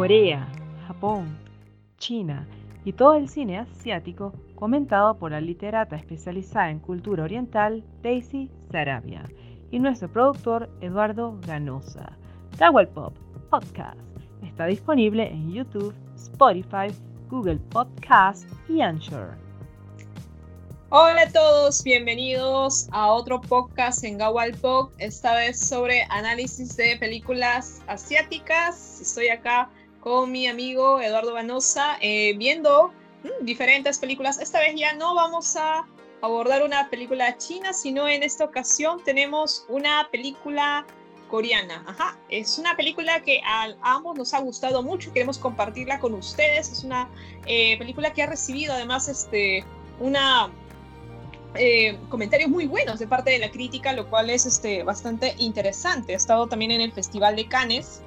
Corea, Japón, China y todo el cine asiático comentado por la literata especializada en cultura oriental Daisy Sarabia y nuestro productor Eduardo Ganosa. Tawel Pop Podcast está disponible en YouTube, Spotify, Google Podcast y Anchor. Hola a todos, bienvenidos a otro podcast en Gawal Pop, esta vez sobre análisis de películas asiáticas. Estoy acá con mi amigo Eduardo Ganosa eh, viendo mm, diferentes películas. Esta vez ya no vamos a abordar una película china, sino en esta ocasión tenemos una película coreana. Ajá, es una película que a, ambos nos ha gustado mucho y queremos compartirla con ustedes. Es una eh, película que ha recibido además este, una eh, comentarios muy buenos de parte de la crítica, lo cual es este, bastante interesante. Ha estado también en el Festival de Cannes,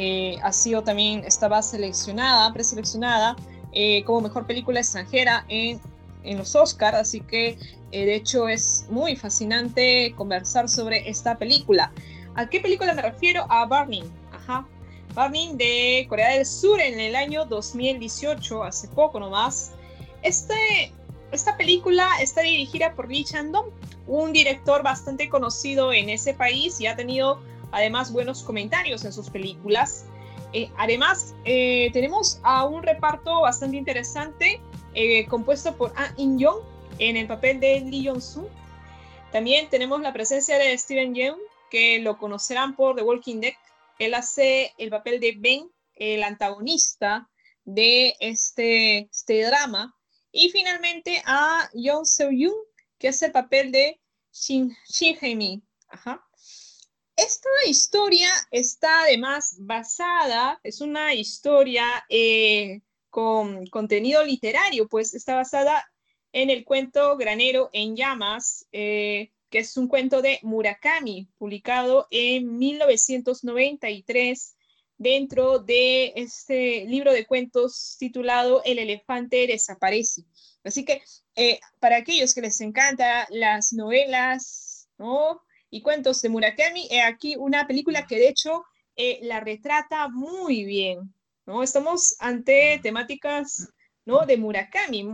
eh, ha sido también, estaba seleccionada, preseleccionada eh, como mejor película extranjera en, en los Oscars, así que de hecho es muy fascinante conversar sobre esta película. ¿A qué película me refiero? A Burning. Ajá. Burning de Corea del Sur en el año 2018, hace poco nomás. Este, esta película está dirigida por Lee Chandong, un director bastante conocido en ese país y ha tenido además buenos comentarios en sus películas. Eh, además, eh, tenemos a un reparto bastante interesante eh, compuesto por Ah In-young en el papel de Lee Jong-soo. También tenemos la presencia de Steven Yeun, que lo conocerán por The Walking Dead. Él hace el papel de Ben, el antagonista de este, este drama y finalmente a Young Seo-yoon, que es el papel de Shin, Shin Esta historia está además basada, es una historia eh, con contenido literario, pues está basada en el cuento Granero en Llamas, eh, que es un cuento de Murakami, publicado en 1993 dentro de este libro de cuentos titulado El elefante desaparece. Así que eh, para aquellos que les encantan las novelas y cuentos de Murakami, he aquí una película que de hecho eh, la retrata muy bien. ¿no? Estamos ante temáticas ¿no? de Murakami,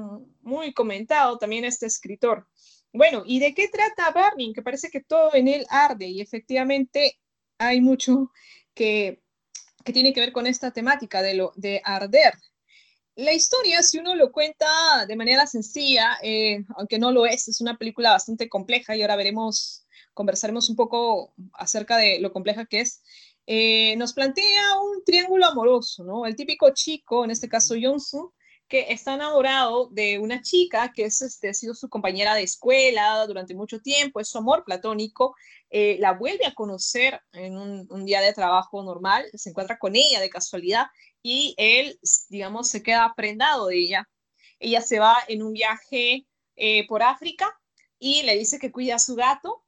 muy comentado también este escritor. Bueno, ¿y de qué trata Burning? Que parece que todo en él arde y efectivamente hay mucho que que tiene que ver con esta temática de, lo, de arder. La historia, si uno lo cuenta de manera sencilla, eh, aunque no lo es, es una película bastante compleja y ahora veremos, conversaremos un poco acerca de lo compleja que es. Eh, nos plantea un triángulo amoroso, ¿no? El típico chico, en este caso Jonsu, que está enamorado de una chica que es, este, ha sido su compañera de escuela durante mucho tiempo, es su amor platónico, eh, la vuelve a conocer en un, día de trabajo normal, se encuentra con ella de casualidad y él, digamos, se queda prendado de ella. Ella se va en un viaje eh, por África y le dice que cuida a su gato,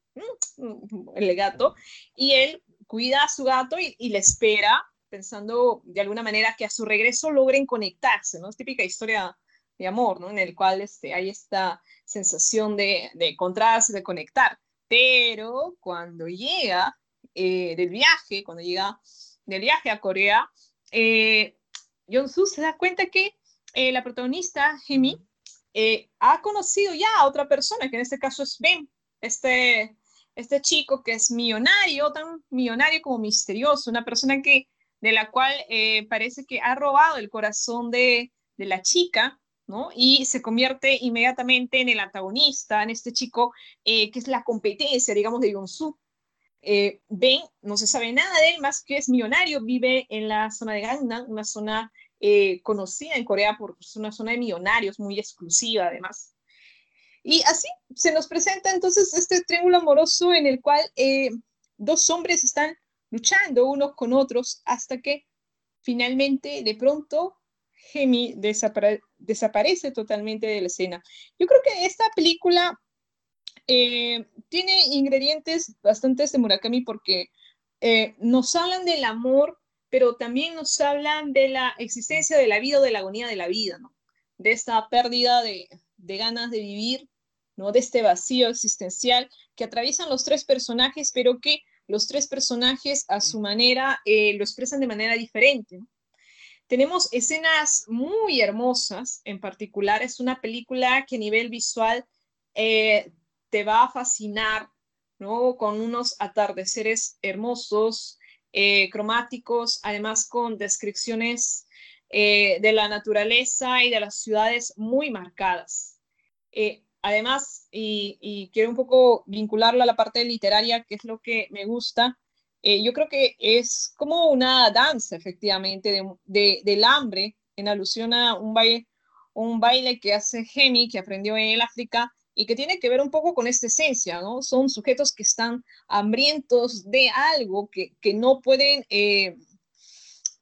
el gato, y él cuida a su gato y, y le espera pensando de alguna manera que a su regreso logren conectarse, ¿no? Es típica historia de amor, ¿no? En el cual este, hay esta sensación de, de encontrarse, de conectar. Pero cuando llega eh, del viaje, cuando llega del viaje a Corea, eh, Soo se da cuenta que eh, la protagonista, Hemi, eh, ha conocido ya a otra persona, que en este caso es Ben, este, este chico que es millonario, tan millonario como misterioso, una persona que de la cual eh, parece que ha robado el corazón de, la chica, ¿no? Y se convierte inmediatamente en el antagonista, en este chico eh, que es la competencia, digamos, de Yonsu. Eh, ben, no se sabe nada de él, más que es millonario, vive en la zona de Gangnam, una zona conocida en Corea por una zona de millonarios, muy exclusiva además. Y así se nos presenta entonces este triángulo amoroso en el cual dos hombres están luchando unos con otros hasta que finalmente de pronto Gemi desaparece totalmente de la escena. Yo creo que esta película eh, tiene ingredientes bastantes de Murakami porque eh, nos hablan del amor, pero también nos hablan de la existencia de la vida o de la agonía de la vida, de esta pérdida de ganas de vivir, ¿no? de este vacío existencial que atraviesan los tres personajes, pero que los tres personajes a su manera eh, lo expresan de manera diferente. tenemos escenas muy hermosas, en particular es una película que a nivel visual eh, te va a fascinar, ¿no? Con unos atardeceres hermosos, eh, cromáticos, además con descripciones de la naturaleza y de las ciudades muy marcadas. Además, y, y, quiero un poco vincularlo a la parte literaria, que es lo que me gusta, eh, yo creo que es como una danza, efectivamente, de, del hambre, en alusión a un baile, un baile que hace Gemi, que aprendió en el África, y que tiene que ver un poco con esta esencia, ¿no? Son sujetos que están hambrientos de algo que, que no pueden eh,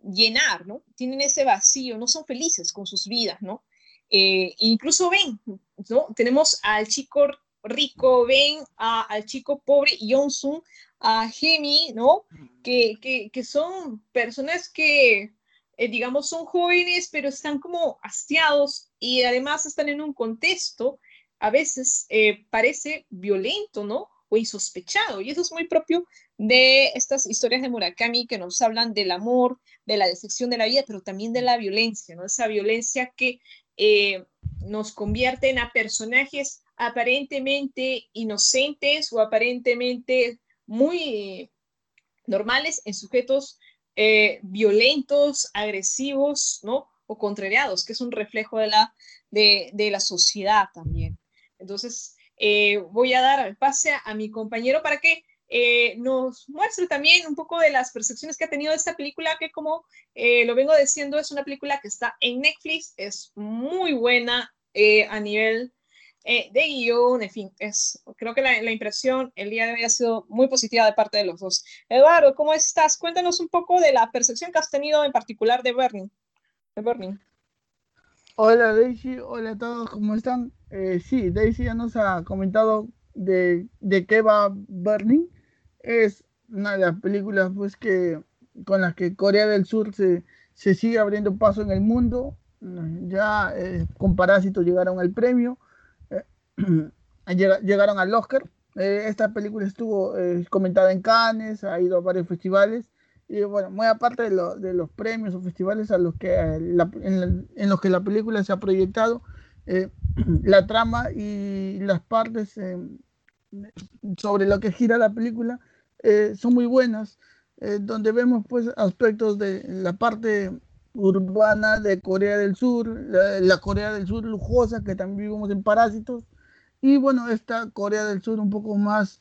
llenar, ¿no? Tienen ese vacío, no son felices con sus vidas, ¿no? Eh, incluso ven, ¿no? Tenemos al chico rico, ven al chico pobre, Yonsun, a Jimmy, ¿no? Que, que, son personas que, eh, digamos, son jóvenes, pero están como hastiados y además están en un contexto, a veces eh, parece violento, ¿no? O insospechado. Y eso es muy propio de estas historias de Murakami que nos hablan del amor, de la decepción de la vida, pero también de la violencia, ¿no? Esa violencia que eh, nos convierte en a personajes aparentemente inocentes o aparentemente muy normales en sujetos eh, violentos, agresivos, ¿no? O contrariados, que es un reflejo de la, de, la sociedad también. Entonces, eh, voy a dar el pase a, mi compañero para que eh, nos muestre también un poco de las percepciones que ha tenido esta película, que como lo vengo diciendo, es una película que está en Netflix, es muy buena a nivel eh, de guion, en fin, es, creo que la, la, impresión el día de hoy ha sido muy positiva de parte de los dos. Eduardo, ¿cómo estás? Cuéntanos un poco de la percepción que has tenido en particular de Burning. De Burning. Hola Daisy, hola a todos, ¿cómo están? Eh, sí, Daisy ya nos ha comentado de, de qué va Burning. Es una de las películas pues, que, con las que Corea del Sur se, se sigue abriendo paso en el mundo. Ya eh, con Parásitos llegaron al premio llegaron al Oscar. Eh, esta película estuvo eh, comentada en Cannes, ha ido a varios festivales. Y bueno, muy aparte de, los premios o festivales a los que, eh, en, los que la película se ha proyectado, la trama y las partes sobre lo que gira la película son muy buenas, donde vemos pues aspectos de la parte urbana de Corea del Sur, la, Corea del Sur lujosa que también vivimos en Parásitos, y bueno, esta Corea del Sur un poco más,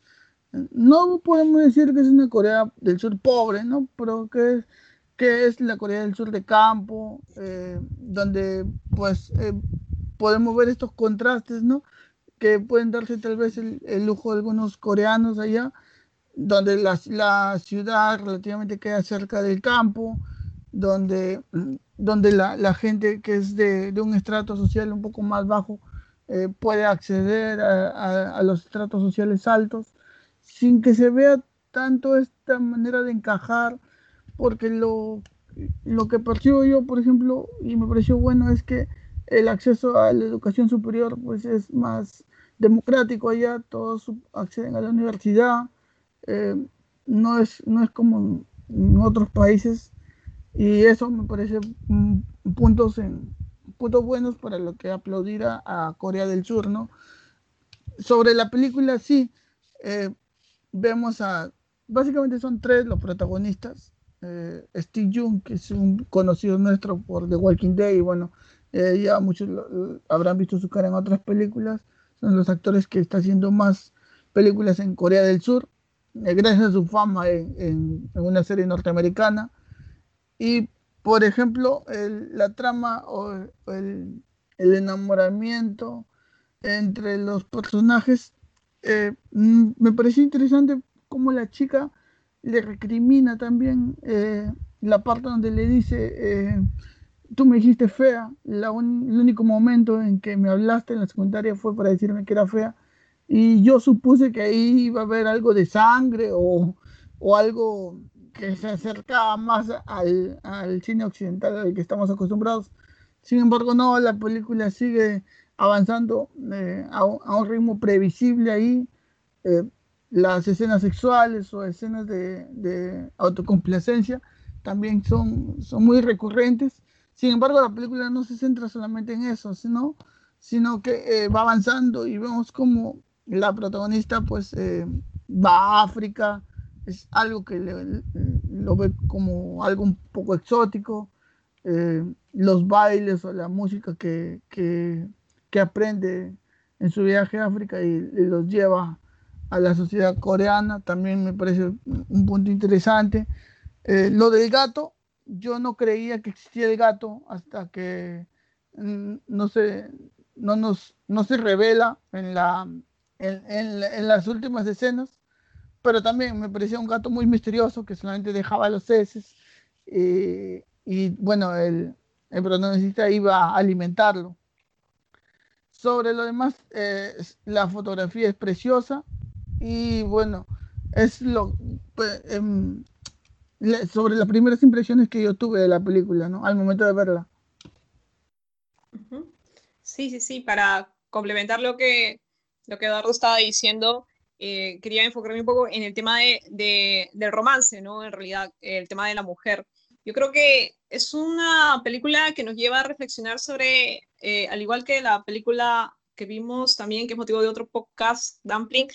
no podemos decir que es una Corea del Sur pobre, ¿no? Pero que es, es la Corea del Sur de campo, eh, donde pues eh, podemos ver estos contrastes, ¿no? Que pueden darse tal vez el, lujo de algunos coreanos allá, donde la, la, ciudad relativamente queda cerca del campo, donde, donde la, la gente que es de, de un estrato social un poco más bajo, eh, puede acceder a, los estratos sociales altos sin que se vea tanto esta manera de encajar, porque lo, lo que percibo yo, por ejemplo, y me pareció bueno, es que el acceso a la educación superior pues es más democrático allá, todos acceden a la universidad, eh, no, es, no es como en otros países, y eso me parece puntos en, puntos buenos para lo que aplaudir a, Corea del Sur, ¿no? Sobre la película, sí, eh, vemos a, básicamente son tres los protagonistas. Eh, Steve Jung, que es un conocido nuestro por The Walking Dead, y bueno, eh, ya muchos habrán visto su cara en otras películas, son los actores que está haciendo más películas en Corea del Sur, gracias a su fama en, en, una serie norteamericana. Y por ejemplo, la trama o el, enamoramiento entre los personajes, eh, mm, me pareció interesante cómo la chica le recrimina también eh, la parte donde le dice, eh, tú me dijiste fea, el único momento en que me hablaste en la secundaria fue para decirme que era fea, y yo supuse que ahí iba a haber algo de sangre o, o algo que se acercaba más al, al, cine occidental al que estamos acostumbrados. Sin embargo, no, la película sigue avanzando eh, a, un, ritmo previsible ahí. Eh, las escenas sexuales o escenas de, de, autocomplacencia también son, son muy recurrentes. Sin embargo, la película no se centra solamente en eso, sino, sino que eh, va avanzando y vemos como la protagonista pues eh, va a África, es algo que lo ve como algo un poco exótico, eh, los bailes o la música que, que, que, aprende en su viaje a África y, los lleva a la sociedad coreana, también me parece un punto interesante. Lo del gato, yo no creía que existía el gato hasta que mm, no se, no nos, no se revela en, la, en, en, las últimas escenas, pero también me parecía un gato muy misterioso que solamente dejaba los heces. Eh, y bueno, el, el iba a alimentarlo. Sobre lo demás, eh, la fotografía es preciosa y bueno, es lo pues, sobre las primeras impresiones que yo tuve de la película, ¿no? Al momento de verla. Sí, sí, sí, para complementar lo que, lo que Eduardo estaba diciendo, eh, quería enfocarme un poco en el tema de, de, del romance, ¿no? En realidad, el tema de la mujer. Yo creo que es una película que nos lleva a reflexionar sobre, eh, al igual que la película que vimos también, que es motivo de otro podcast, Dumpling,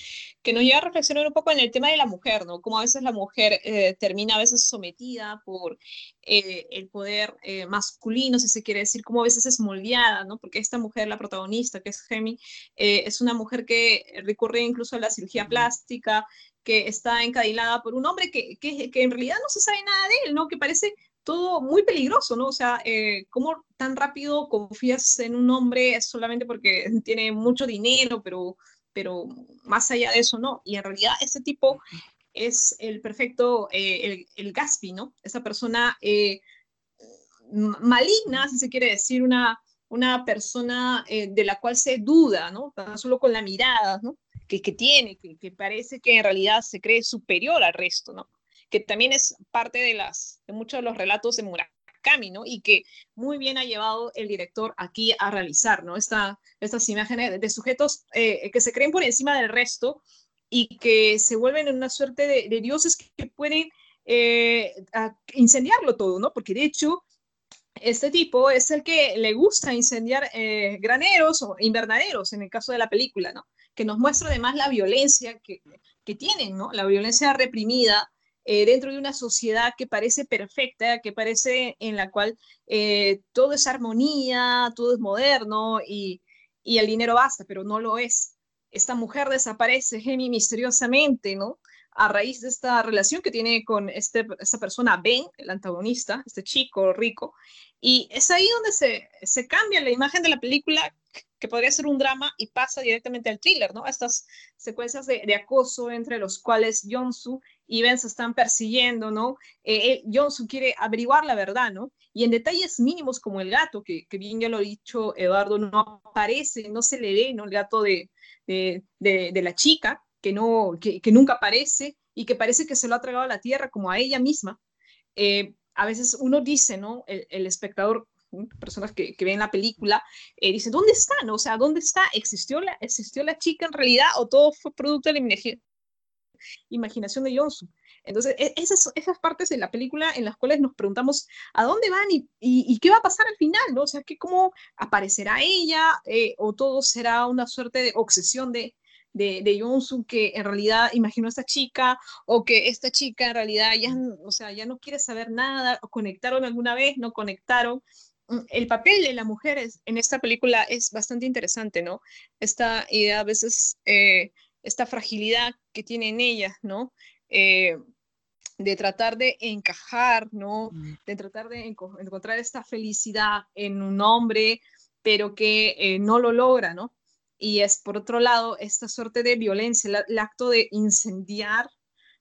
que nos lleva a reflexionar un poco en el tema de la mujer, ¿no? Cómo a veces la mujer eh, termina a veces sometida por eh, el poder masculino, si se quiere decir, cómo a veces es moldeada, ¿no? Porque esta mujer, la protagonista, que es Gemi, es una mujer que recurre incluso a la cirugía plástica, que está encadilada por un hombre que, que, que, en realidad no se sabe nada de él, ¿no? Que parece todo muy peligroso, ¿no? O sea, eh, ¿cómo tan rápido confías en un hombre solamente porque tiene mucho dinero, pero, pero más allá de eso, no? Y en realidad ese tipo es el perfecto, eh, el, Gaspi, ¿no? Esa persona eh, maligna, si se quiere decir, una, una persona de la cual se duda, ¿no? Tan solo con la mirada, ¿no? que, que tiene, que, que, parece que en realidad se cree superior al resto, ¿no? Que también es parte de, las, de muchos de los relatos de Murakami, ¿no? Y que muy bien ha llevado el director aquí a realizar, ¿no? Esta, estas imágenes de, sujetos eh, que se creen por encima del resto y que se vuelven en una suerte de, dioses que, pueden eh, incendiarlo todo, ¿no? Porque de hecho este tipo es el que le gusta incendiar eh, graneros o invernaderos, en el caso de la película, ¿no? Que nos muestra además la violencia que, que tienen, ¿no? La violencia reprimida eh, dentro de una sociedad que parece perfecta, que parece en la cual eh, todo es armonía, todo es moderno y, y el dinero basta, pero no lo es. Esta mujer desaparece, Gemi, misteriosamente, ¿no? a raíz de esta relación que tiene con este, esta persona, Ben, el antagonista, este chico rico, y es ahí donde se, se cambia la imagen de la película, que podría ser un drama, y pasa directamente al thriller, ¿no? Estas secuencias de, acoso entre los cuales Jonsu y Ben se están persiguiendo, ¿no? Eh, Jonsu quiere averiguar la verdad, ¿no? Y en detalles mínimos como el gato, que, que bien ya lo ha dicho Eduardo, no aparece, no se le ve, ¿no? El gato de, de, de, la chica, que, no, que, que, nunca aparece y que parece que se lo ha tragado a la tierra como a ella misma. Eh, a veces uno dice, ¿no? El, espectador, personas que, que, ven la película, eh, dice, ¿dónde está? No? O sea, ¿dónde está? ¿Existió la, ¿Existió la chica en realidad o todo fue producto de la imaginación de Johnson? Entonces, e, esas, esas partes de la película en las cuales nos preguntamos a dónde van y, y, qué va a pasar al final, ¿no? O sea, cómo aparecerá ella eh, o todo será una suerte de obsesión de, de, de que en realidad imaginó a esta chica o que esta chica en realidad ya, o sea, ya no quiere saber nada, o conectaron alguna vez, no conectaron. Mm, el papel de la mujer en esta película es bastante interesante, ¿no? Esta idea a veces, eh, esta fragilidad que tienen ellas, ¿no? Eh, de tratar de encajar, ¿no? Mm. De tratar de encontrar esta felicidad en un hombre, pero que eh, no lo logra, ¿no? y es por otro lado esta suerte de violencia, el, acto de incendiar,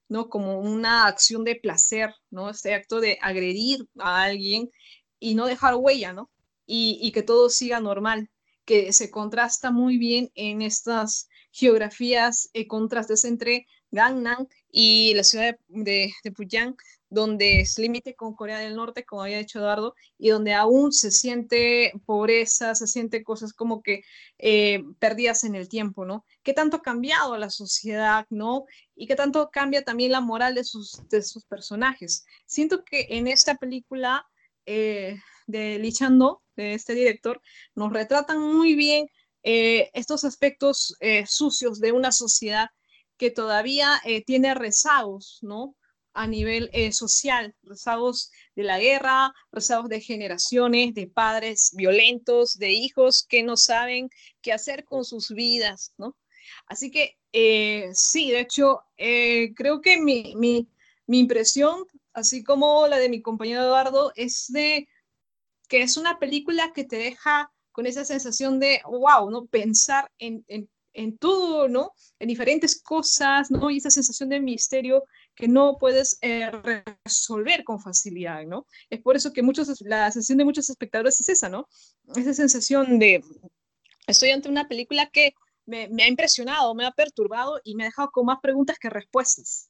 ¿no? Como una acción de placer, ¿no? Este acto de agredir a alguien y no dejar huella, ¿no? Y, que todo siga normal, que se contrasta muy bien en estas geografías, y contrastes entre Gangnam y la ciudad de, de, Puyang, donde es límite con Corea del Norte, como había dicho Eduardo, y donde aún se siente pobreza, se siente cosas como que eh, perdidas en el tiempo, ¿no? ¿Qué tanto ha cambiado la sociedad, ¿no? Y qué tanto cambia también la moral de sus personajes. Siento que en esta película eh, de Lee Chando, de este director, nos retratan muy bien eh, estos aspectos eh, sucios de una sociedad que todavía tiene rezagos, ¿no? A nivel social, rezagos de la guerra, rezagos de generaciones, de padres violentos, de hijos que no saben qué hacer con sus vidas, ¿no? Así que sí, de hecho, creo que mi, mi, mi impresión, así como la de mi compañero Eduardo, es de que es una película que te deja con esa sensación de, wow, ¿no? Pensar en, en, en todo, ¿no? En diferentes cosas, ¿no? Y esa sensación de misterio que no puedes eh, resolver con facilidad, ¿no? Es por eso que muchos, la sensación de muchos espectadores es esa, ¿no? Esa sensación de, estoy ante una película que me, me ha impresionado, me ha perturbado y me ha dejado con más preguntas que respuestas.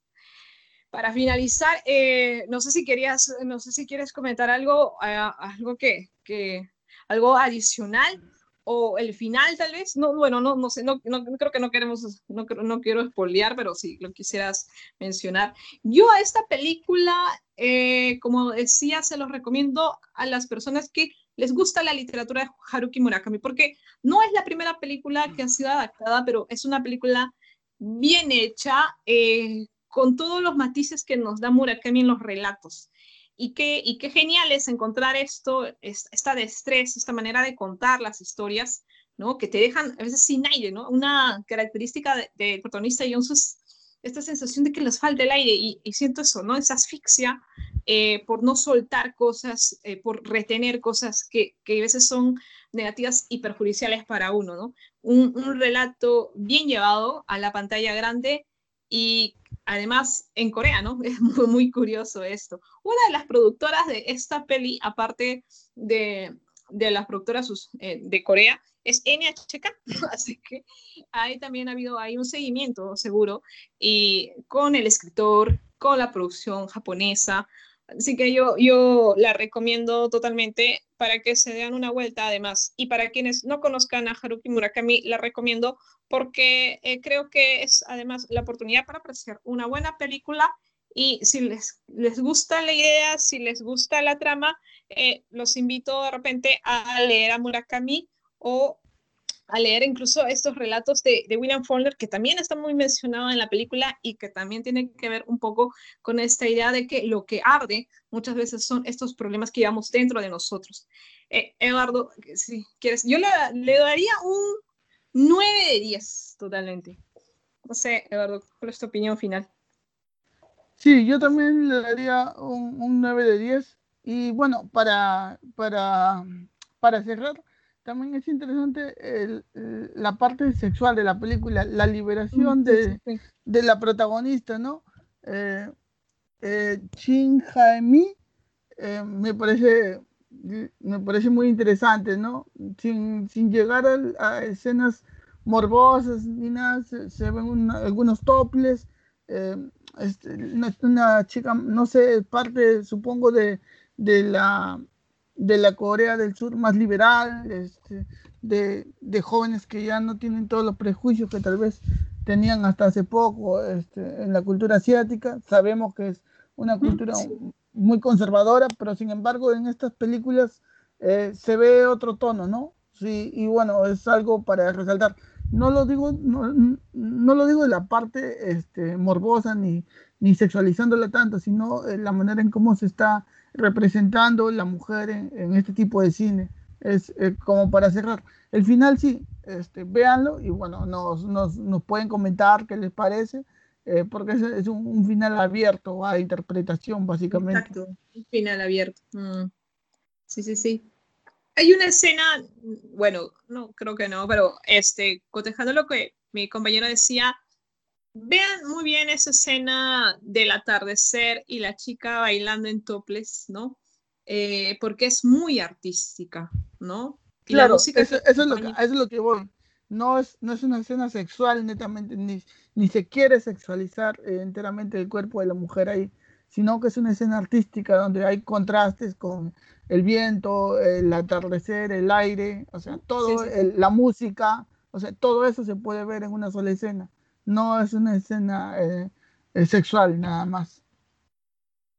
Para finalizar, eh, no sé si querías, no sé si quieres comentar algo, uh, algo que, que, algo adicional o el final tal vez. No, bueno, no, no sé, no, no creo que no queremos, no, no quiero espolear, pero si lo quisieras mencionar. Yo a esta película, eh, como decía, se los recomiendo a las personas que les gusta la literatura de Haruki Murakami, porque no es la primera película que ha sido adaptada, pero es una película bien hecha, eh, con todos los matices que nos da Murakami en los relatos. Y qué, y qué genial es encontrar esto, esta destreza, esta manera de contar las historias, ¿no? Que te dejan a veces sin aire, ¿no? Una característica del de protagonista Jones es esta sensación de que les falta el aire y, siento eso, ¿no? Esa asfixia eh, por no soltar cosas, eh, por retener cosas que, que, a veces son negativas y perjudiciales para uno, ¿no? Un relato bien llevado a la pantalla grande y además en Corea, ¿no? Es muy, muy, curioso esto. Una de las productoras de esta peli, aparte de, de las productoras eh, de Corea, es NHK, así que ahí también ha habido ahí un seguimiento seguro y con el escritor, con la producción japonesa, Así que yo, yo la recomiendo totalmente para que se den una vuelta además. Y para quienes no conozcan a Haruki Murakami, la recomiendo porque eh, creo que es además la oportunidad para apreciar una buena película y si les, les gusta la idea, si les gusta la trama, eh, los invito de repente a leer a Murakami o a leer incluso estos relatos de, William Faulkner, que también está muy mencionado en la película y que también tiene que ver un poco con esta idea de que lo que arde muchas veces son estos problemas que llevamos dentro de nosotros. Eh, Eduardo, si quieres, yo le, le, daría un 9 de 10 totalmente. No sé, Eduardo, ¿cuál es tu opinión final? Sí, yo también le daría un, un 9 de 10. Y bueno, para, para, para cerrar, también es interesante el, la parte sexual de la película, la liberación de, de la protagonista, ¿no? Eh, eh, Shin Jaemi eh, me parece me parece muy interesante, ¿no? Sin, sin llegar a, a, escenas morbosas ni nada, se, se ven una, algunos toples, eh, este, una, una, chica, no sé, parte, supongo, de, de la de la Corea del Sur más liberal, este, de, de, jóvenes que ya no tienen todos los prejuicios que tal vez tenían hasta hace poco este, en la cultura asiática. Sabemos que es una cultura muy conservadora, pero sin embargo en estas películas eh, se ve otro tono, ¿no? Sí, y bueno, es algo para resaltar. No lo digo, no, no lo digo de la parte este, morbosa ni, ni sexualizándola tanto, sino la manera en cómo se está representando la mujer en, en este tipo de cine. Es eh, como para cerrar. El final sí, este, véanlo y bueno, nos, nos, nos pueden comentar qué les parece, eh, porque es, es un, un, final abierto a interpretación, básicamente. Exacto, un final abierto. Mm. Sí, sí, sí. Hay una escena, bueno, no creo que no, pero este, cotejando lo que mi compañero decía, Vean muy bien esa escena del atardecer y la chica bailando en toples, ¿no? Eh, porque es muy artística, ¿no? Y claro, eso, eso, es lo que, eso, es lo que, voy. No es, no es una escena sexual netamente, ni, ni se quiere sexualizar eh, enteramente el cuerpo de la mujer ahí, sino que es una escena artística donde hay contrastes con el viento, el atardecer, el aire, o sea, todo, sí, sí. El, la música, o sea, todo eso se puede ver en una sola escena no es una escena eh, eh, sexual nada más.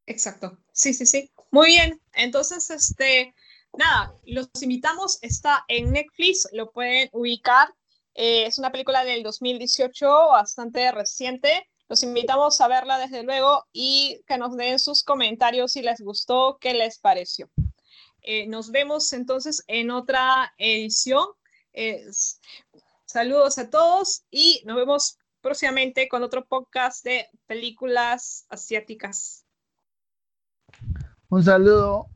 Exacto, sí, sí, sí. Muy bien, entonces, este, nada, los invitamos, está en Netflix, lo pueden ubicar. Eh, es una película del 2018, bastante reciente. Los invitamos a verla desde luego y que nos den sus comentarios si les gustó, qué les pareció. Nos vemos entonces en otra edición. saludos a todos y nos vemos próximamente con otro podcast de películas asiáticas. Un saludo.